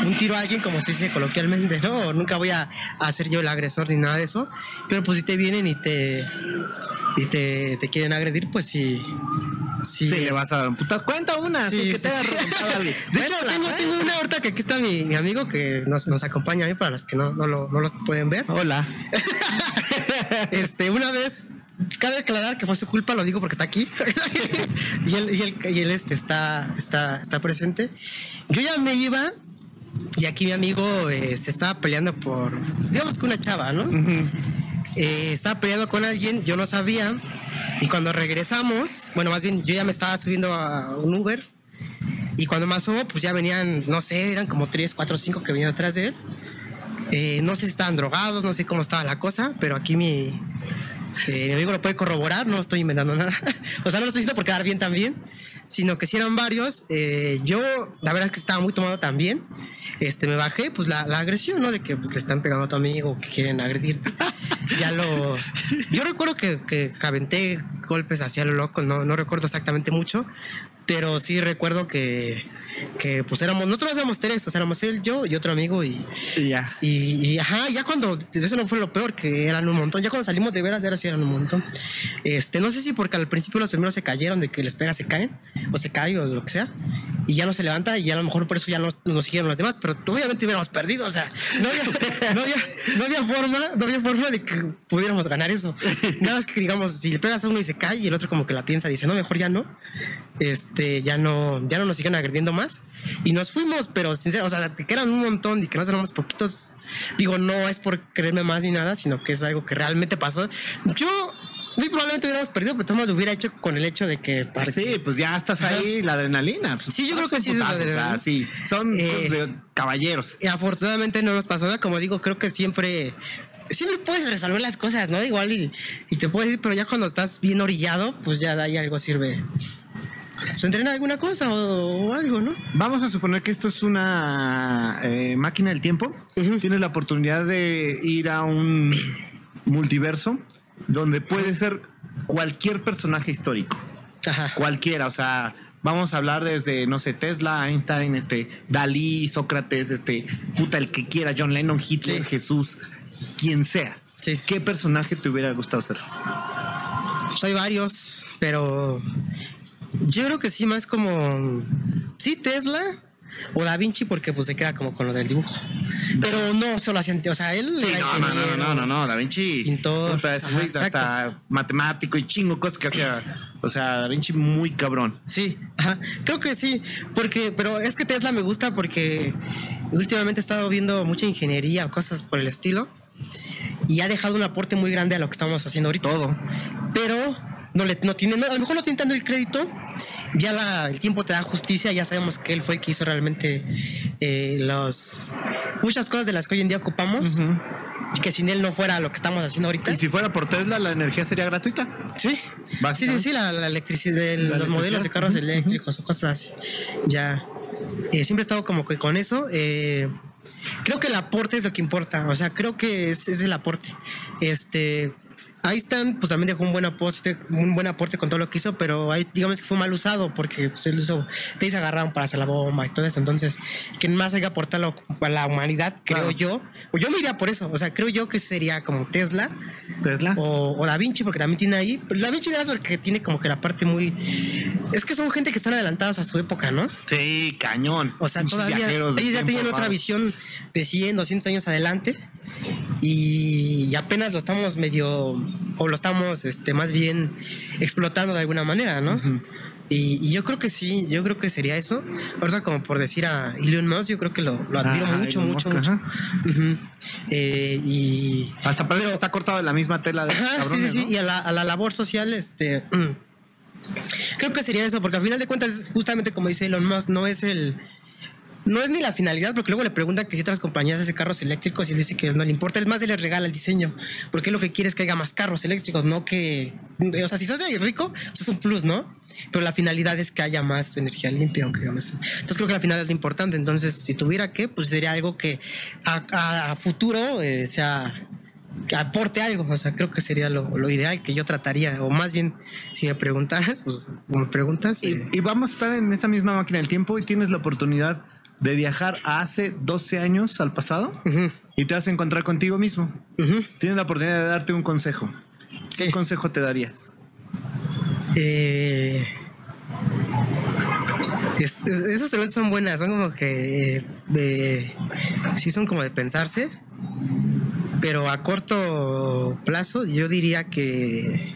un tiro a alguien como se dice coloquialmente, ¿no? Nunca voy a, a ser yo el agresor ni nada de eso. Pero pues si te vienen y te y te, te quieren agredir, pues sí. Sí, Sí, le vas a dar un puta. Cuenta una, Sí, que sí, te sí. [LAUGHS] De hecho, tengo, cuéntala. tengo una ahorita que aquí está mi, mi amigo que nos, nos acompaña a mí para los que no, no, lo, no los pueden ver. Hola. [LAUGHS] Este, una vez, cabe aclarar que fue su culpa, lo digo porque está aquí. [LAUGHS] y él, y él, y él, este, está, está, está presente. Yo ya me iba y aquí mi amigo eh, se estaba peleando por, digamos que una chava, ¿no? Ujú. Eh, estaba peleando con alguien, yo no sabía. Y cuando regresamos, bueno, más bien yo ya me estaba subiendo a un Uber. Y cuando me asomo, pues ya venían, no sé, eran como 3, 4, 5 que venían atrás de él. Eh, no sé si estaban drogados, no sé cómo estaba la cosa, pero aquí mi, eh, mi amigo lo puede corroborar, no estoy inventando nada. [LAUGHS] o sea, no lo estoy diciendo por quedar bien también, sino que si eran varios. Eh, yo, la verdad es que estaba muy tomado también. Este, me bajé, pues la, la agresión, ¿no? De que pues, le están pegando a tu amigo, que quieren agredir. [LAUGHS] ya lo. Yo recuerdo que, que aventé golpes hacia lo loco, no, no recuerdo exactamente mucho, pero sí recuerdo que, que pues éramos, nosotros éramos tres, o sea, éramos él, yo y otro amigo y, Y ya. y, y, ajá, ya cuando, eso no fue lo peor, que eran un montón, ya cuando salimos de veras, de veras sí eran un montón. Este, no sé si porque al principio los primeros se cayeron, de que les pega, se caen, o se cae, o lo que sea, y ya no se levanta, y a lo mejor por eso ya no nos siguieron los demás, pero obviamente hubiéramos perdido, o sea, no había, no había, no había forma, no había forma de que pudiéramos ganar eso. Nada más que digamos, si le pegas a uno y se cae, y el otro como que la piensa, dice, no, mejor ya no, este, ya no, ya no nos siguen agrediendo más, y nos fuimos, pero sincero, o sea, que eran un montón y que nos éramos poquitos, digo, no es por creerme más ni nada, sino que es algo que realmente pasó. Yo, muy probablemente hubiéramos perdido, pero Tomás lo hubiera hecho con el hecho de que... Sí, pues ya estás ahí, la adrenalina. pues, Sí, yo creo que sí es la putazos, o sea, adrenalina. sí, son Eh, caballeros. Y afortunadamente no nos pasó nada, como digo, creo que siempre... Siempre puedes resolver las cosas, ¿no? Igual y, y te puedes ir, pero ya cuando estás bien orillado, pues ya de ahí algo sirve. Pues entrena alguna cosa o, o algo, ¿no? Vamos a suponer que esto es una eh, máquina del tiempo. Ujú. Tienes la oportunidad de ir a un multiverso donde puede ser cualquier personaje histórico. Ajá. Cualquiera, o sea, vamos a hablar desde, no sé, Tesla, Einstein, este, Dalí, Sócrates, este, puta, el que quiera, John Lennon, Hitler, Sí. Jesús, quien sea. Sí. ¿Qué personaje te hubiera gustado ser? Pues hay varios, pero yo creo que sí, más como. Sí, Tesla o Da Vinci, porque pues se queda como con lo del dibujo. Pero no solo hacían. O sea, él. Sí, no, no, no, no, no, no, Da Vinci. Pintor. hasta matemático y chingo cosas que hacía. O sea, Da Vinci muy cabrón. Sí, ajá. creo que sí, porque, pero es que Tesla me gusta porque últimamente he estado viendo mucha ingeniería o cosas por el estilo y ha dejado un aporte muy grande a lo que estamos haciendo ahorita. Todo. pero no le no tiene, a lo mejor no tiene tanto el crédito, ya la- el tiempo te da justicia, ya sabemos que él fue el que hizo realmente eh, los muchas cosas de las que hoy en día ocupamos, y que sin él no fuera lo que estamos haciendo ahorita. Y si fuera por Tesla, la energía sería gratuita. Sí, sí, sí, sí, la, la electricidad, el- La los modelos de carros ujú, eléctricos o cosas así. Ya, eh, siempre he estado como que con eso. eh, creo que el aporte es lo que importa. O sea, creo que es, es el aporte. Este, Ahí están, pues también dejó un buen aporte, un buen aporte con todo lo que hizo, pero ahí digamos que fue mal usado porque pues, él usó, te se agarraron para hacer la bomba y todo eso. Entonces, quien más haya aportado a la humanidad, creo Claro. yo, o yo me iría por eso. O sea, creo yo que sería como Tesla Tesla. o, o Da Vinci, porque también tiene ahí. pero Da Vinci más porque tiene como que la parte muy. Es que son gente que están adelantadas a su época, ¿no? Sí, cañón. O sea, todavía ellos ya tenían otra visión de 100, 200 años adelante y, apenas lo estamos medio, o lo estamos este, más bien explotando de alguna manera, ¿no? Y, y yo creo que sí, yo creo que sería eso. Ahorita como por decir a Elon Musk, yo creo que lo, lo admiro Ah, mucho, mucho, Musk, mucho. ajá. Ujú. Eh, y... Hasta que está cortado de la misma tela de Ajá, sí, sí, cabrones, sí. Y a la, a la labor social, este... [CLEARS THROAT] Creo que sería eso, porque al final de cuentas, justamente como dice Elon Musk, no es el... No es ni la finalidad, porque luego le preguntan que si otras compañías hacen carros eléctricos y él dice que no le importa, es más, él le regala el diseño, porque lo que quiere es que haya más carros eléctricos, no que... O sea, si sos rico, pues es un plus, ¿no? Pero la finalidad es que haya más energía limpia, aunque más- Entonces creo que la finalidad es lo importante, entonces si tuviera que, pues sería algo que a, a- a futuro eh, sea que aporte algo, o sea, creo que sería lo, lo ideal que yo trataría, o más bien, si me preguntaras, pues me preguntas, Y, eh, y vamos a estar en esta misma máquina del tiempo y tienes la oportunidad de viajar a hace 12 años al pasado y te vas a encontrar contigo mismo. ujú, Tienes la oportunidad de darte un consejo. sí. ¿Qué consejo te darías? Eh, es- es- esas preguntas son buenas, son como que eh, de- sí son como de pensarse, pero a corto plazo yo diría que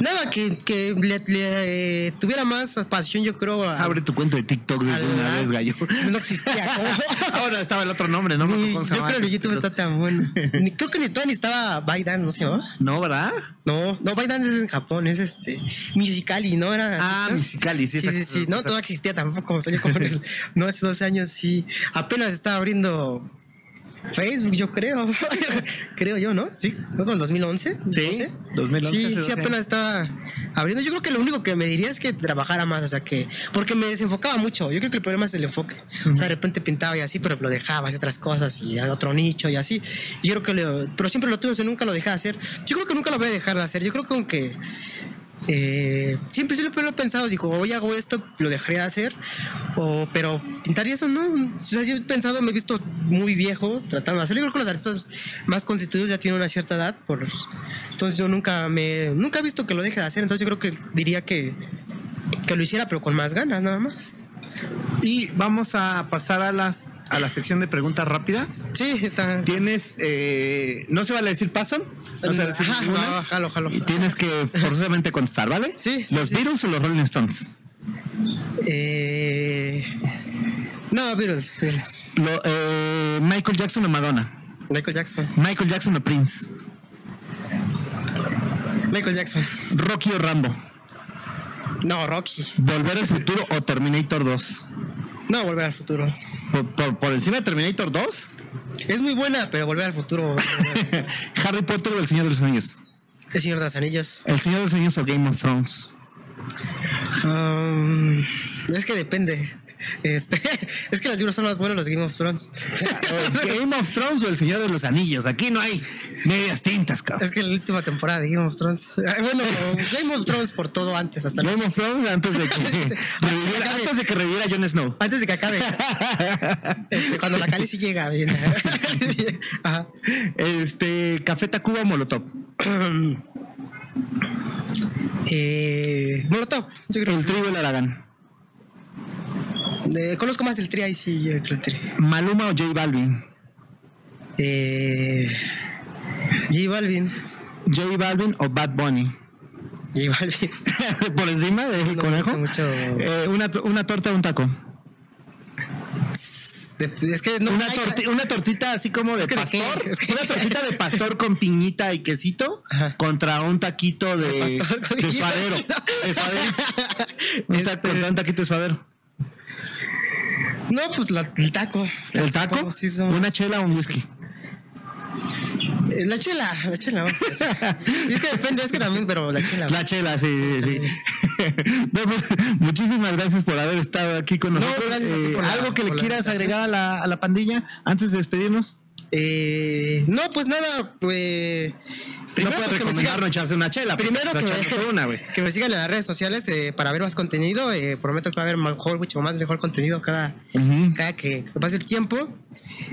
nada que, que le, le, eh, tuviera más pasión yo creo a, Abre tu cuenta de TikTok de a una vez, gallo. [LAUGHS] no existía. [LAUGHS] Ahora estaba el otro nombre, ¿no? Ni- yo creo que YouTube está tan bueno. Ni- creo que ni todavía ni estaba Baidan, ¿no se llamaba? No, ¿verdad? No, no, Baidan es en Japón, es este Musicali, ¿no? Era. Ah, ¿no? Musicali, sí. Sí, sí, sí. No, todo existía tampoco. Salió como [LAUGHS] en el- no, hace 12 años, sí. Apenas estaba abriendo Facebook, yo creo. [LAUGHS] creo yo, ¿no? Sí. ¿No con 2011? Sí, 12? 2011, Sí, sí, 12 apenas estaba abriendo. Yo creo que lo único que me diría es que trabajara más, o sea, que. Porque me desenfocaba mucho. Yo creo que el problema es el enfoque. O sea, de repente pintaba y así, pero lo dejaba, hacía otras cosas y a otro nicho y así. Y yo creo que lo. Pero siempre lo tuve, o sea, nunca lo dejé de hacer. Yo creo que nunca lo voy a dejar de hacer. Yo creo que aunque. Eh, siempre, siempre lo he pensado, digo, hoy hago esto, lo dejaré de hacer, o, pero pintar y eso no. O sea, yo he pensado, me he visto muy viejo tratando de hacerlo. Yo creo que los artistas más constituidos ya tienen una cierta edad, por, entonces yo nunca me, nunca he visto que lo deje de hacer, entonces yo creo que diría que, que lo hiciera, pero con más ganas, nada más. Y vamos a pasar a las a la sección de preguntas rápidas. Sí, está. Tienes, eh, no se vale decir paso, no se vale decir Ajá, ninguna. no, jalo, jalo. Y tienes que forzosamente contestar, ¿vale? Sí, sí, ¿Los sí. Beatles o los Rolling Stones? Eh, no, Beatles, Beatles. Lo- eh, Michael Jackson o Madonna. Michael Jackson. Michael Jackson o Prince. Michael Jackson. Rocky o Rambo. No, Rocky. Volver al futuro o Terminator 2. No, Volver al futuro. Por, por- por encima de Terminator 2, Es muy buena, pero Volver al futuro. [LAUGHS] Harry Potter o El Señor de los Anillos. El Señor de los Anillos. El Señor de los Anillos o Game of Thrones. Um, es que depende. Este, [LAUGHS] es que los libros son más buenos los de Game of Thrones. Game of Thrones o El Señor de los Anillos. Aquí no hay medias tintas, cabrón. Es que la última temporada de Game of Thrones. [LAUGHS] Bueno, Game of Thrones por todo antes, hasta Game of Thrones antes de que [LAUGHS] reviviera, antes de que reviviera Jon Snow. antes de que acabe. [LAUGHS] Este, cuando la Cali sí llega bien. Ajá. Este, Café Tacuba o Molotov. Eh, Molotov, yo creo. El trigo el Aragán. Eh, conozco más el tri ahí, sí, yo creo el tri. Maluma o J Balvin. Eh, J Balvin. J Balvin o Bad Bunny. J Balvin. [LAUGHS] Por encima del No, conejo. mucho. Eh, una, una torta o un taco. Es que no una, hay- torti- una tortita así como de Es que de qué, pastor. es que- Una tortita de pastor con piñita y quesito Ajá. contra un taquito de, De pastor con de piñita. suadero. [LAUGHS] De suadero. Un Este- contra un taquito de suadero. No, pues la- el taco. ¿El taco? Sí, somos- Una chela o un whisky. La chela, la chela. vamos a ver. Sí, [LAUGHS] es que depende, es que también, pero la chela. La chela, sí, sí, sí. [LAUGHS] No, pues, muchísimas gracias por haber estado aquí con No, nosotros. gracias a ti Eh, por la- ¿Algo que le por quieras agregar a la, a la pandilla antes de despedirnos? Eh, no, pues nada, pues. Primero, no puedes pues, recomendarnos echarse una chela. Primero que me, una, que me, sigan en las redes sociales eh, para ver más contenido. Eh, prometo que va a haber mejor, mucho más mejor contenido cada, cada que, pase el tiempo.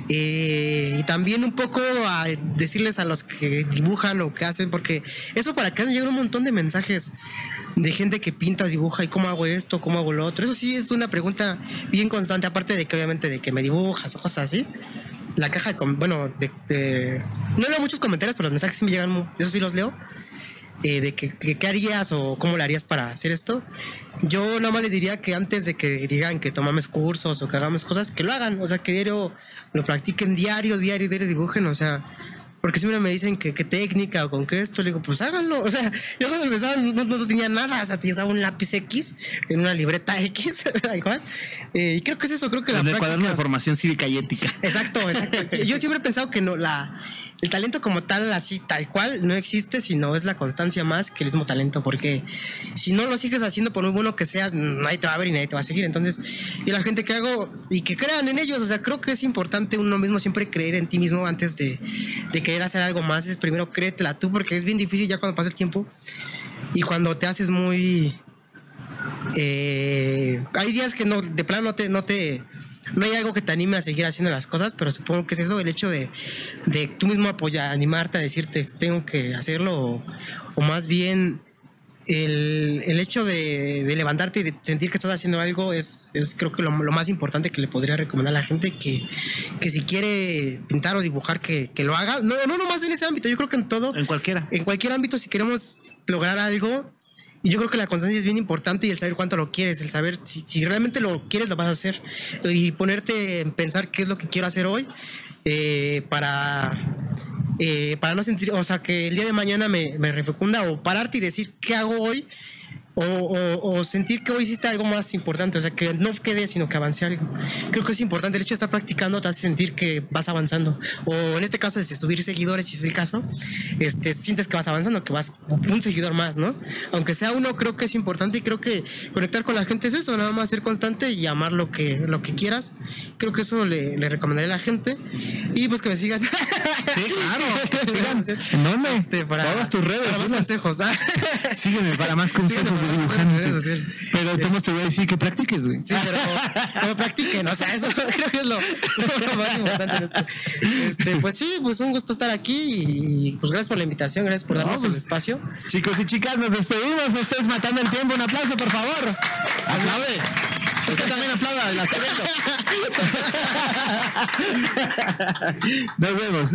Eh, y también un poco a decirles a los que dibujan o que hacen, porque eso para que llegan un montón de mensajes de gente que pinta, dibuja y cómo hago esto, cómo hago lo otro. Eso sí es una pregunta bien constante, aparte de que obviamente de que me dibujas o cosas así. La caja de, bueno, de, no leo muchos comentarios, pero los mensajes sí me llegan, eso sí los leo. Eh, de que, qué harías o cómo lo harías para hacer esto. Yo nada más les diría que antes de que digan que tomamos cursos o que hagamos cosas, que lo hagan, o sea, que diario lo practiquen diario, diario, diario dibujen, o sea, porque siempre me dicen que qué técnica o con qué esto, le digo, pues háganlo. O sea, yo cuando empezaba no, no, tenía nada, o sea, usaba un lápiz X en una libreta [LAUGHS] X, igual. Eh, y creo que es eso, creo que la. En el cuaderno de formación cívica y ética. Exacto, exacto. Yo siempre he pensado que no, la, el talento como tal, así tal cual, no existe, sino es la constancia más que el mismo talento, porque si no lo sigues haciendo, por muy bueno que seas, nadie te va a ver y nadie te va a seguir. Entonces, y la gente que hago y que crean en ellos, o sea, creo que es importante uno mismo siempre creer en ti mismo antes de, de querer hacer algo más, es primero créetela tú, porque es bien difícil ya cuando pasa el tiempo y cuando te haces muy... Eh, hay días que no, de plano no te, no te no hay algo que te anime a seguir haciendo las cosas, pero supongo que es eso, el hecho de, de tú mismo apoyar, animarte a decirte, tengo que hacerlo, o, más bien el, el hecho de, de, levantarte y de sentir que estás haciendo algo es, es creo que lo, lo, más importante que le podría recomendar a la gente, que, que si quiere pintar o dibujar, que, que lo haga. No, no nomás en ese ámbito, yo creo que en todo. En cualquiera. En cualquier ámbito, si queremos lograr algo, yo creo que la constancia es bien importante y el saber cuánto lo quieres, el saber si, realmente lo quieres, lo vas a hacer. Y ponerte en pensar qué es lo que quiero hacer hoy eh, para, eh, para no sentir, o sea, que el día de mañana me, me refecunda o pararte y decir qué hago hoy o, sentir que hoy hiciste algo más importante, o sea, que no quede, sino que avance algo. Creo que es importante, el hecho de estar practicando te hace sentir que vas avanzando, o en este caso, de subir seguidores, si es el caso, este, sientes que vas avanzando, que vas un seguidor más, ¿no? Aunque sea uno, creo que es importante y creo que conectar con la gente es eso, nada más ser constante y amar lo que, lo que quieras. Creo que eso le, le recomendaré a la gente y pues que me sigan. Sí, claro, [LAUGHS] ¿En dónde? Este, para, Todas tus redes. Para más consejos. ¿ah? [LAUGHS] Sígueme para más consejos. Pero Tomás te voy a decir que practiques, güey. Sí, pero no practiquen, o sea, eso [LAUGHS] creo que es lo, más importante en esto. Este, pues sí, pues un gusto estar aquí y pues gracias por la invitación, gracias por darnos el pues, espacio. Chicos y chicas, nos despedimos. Ustedes matando el tiempo. Un aplauso, por favor. Aplaude. Usted también aplauda, la. [LAUGHS] Nos vemos.